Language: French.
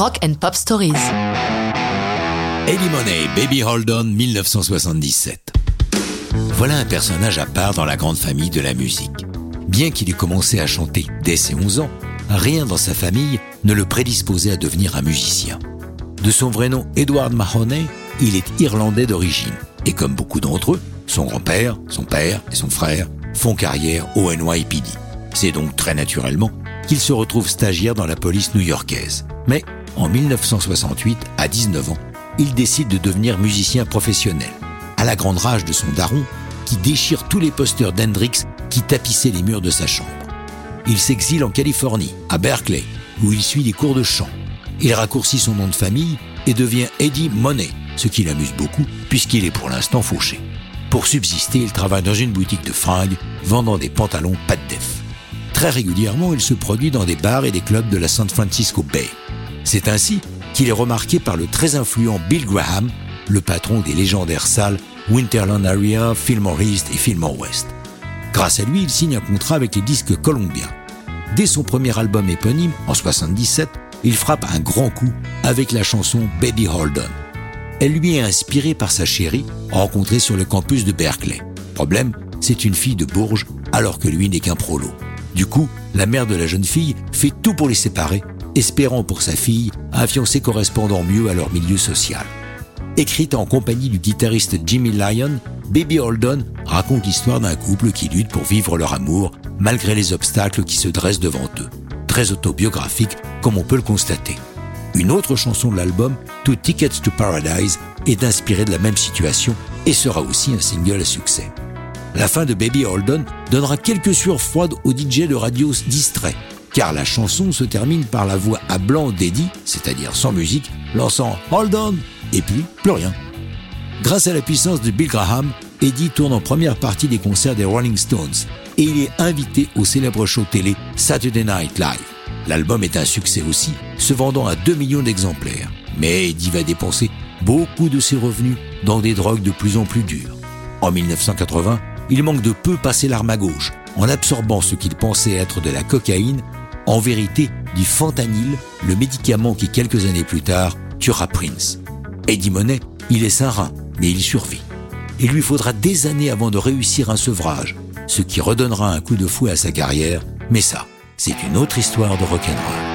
Rock and Pop Stories. Eddie Money, Baby Hold On, 1977. Voilà un personnage à part dans la grande famille de la musique. Bien qu'il ait commencé à chanter dès ses 11 ans, rien dans sa famille ne le prédisposait à devenir un musicien. De son vrai nom Edward Mahoney, il est irlandais d'origine. Et comme beaucoup d'entre eux, son grand-père, son père et son frère font carrière au NYPD. C'est donc très naturellement qu'il se retrouve stagiaire dans la police new-yorkaise. Mais en 1968, à 19 ans, il décide de devenir musicien professionnel, à la grande rage de son daron qui déchire tous les posters d'Hendrix qui tapissaient les murs de sa chambre. Il s'exile en Californie, à Berkeley, où il suit des cours de chant. Il raccourcit son nom de famille et devient Eddie Money, ce qui l'amuse beaucoup puisqu'il est pour l'instant fauché. Pour subsister, il travaille dans une boutique de fringues, vendant des pantalons pas de def. Très régulièrement, il se produit dans des bars et des clubs de la San Francisco Bay. C'est ainsi qu'il est remarqué par le très influent Bill Graham, le patron des légendaires salles Winterland Area, Fillmore East et Fillmore West. Grâce à lui, il signe un contrat avec les disques Columbia. Dès son premier album éponyme, en 77, il frappe un grand coup avec la chanson Baby Hold On. Elle lui est inspirée par sa chérie, rencontrée sur le campus de Berkeley. Problème, c'est une fille de Bourges, alors que lui n'est qu'un prolo. Du coup, la mère de la jeune fille fait tout pour les séparer, espérant pour sa fille un fiancé correspondant mieux à leur milieu social. Écrite en compagnie du guitariste Jimmy Lyon, Baby Holden raconte l'histoire d'un couple qui lutte pour vivre leur amour malgré les obstacles qui se dressent devant eux. Très autobiographique, comme on peut le constater. Une autre chanson de l'album, Two Tickets to Paradise, est inspirée de la même situation et sera aussi un single à succès. La fin de Baby Holden donnera quelques sueurs froides aux DJ de radio distraits, car la chanson se termine par la voix à blanc d'Eddie, c'est-à-dire sans musique, lançant Hold On, et puis plus rien. Grâce à la puissance de Bill Graham, Eddie tourne en première partie des concerts des Rolling Stones, et il est invité au célèbre show télé Saturday Night Live. L'album est un succès aussi, se vendant à 2 millions d'exemplaires. Mais Eddie va dépenser beaucoup de ses revenus dans des drogues de plus en plus dures. En 1980, il manque de peu passer l'arme à gauche en absorbant ce qu'il pensait être de la cocaïne, en vérité du fentanyl, le médicament qui quelques années plus tard tuera Prince. Eddie Monet, il est sain mais il survit. Il lui faudra des années avant de réussir un sevrage, ce qui redonnera un coup de fouet à sa carrière, mais ça, c'est une autre histoire de rock'n'roll.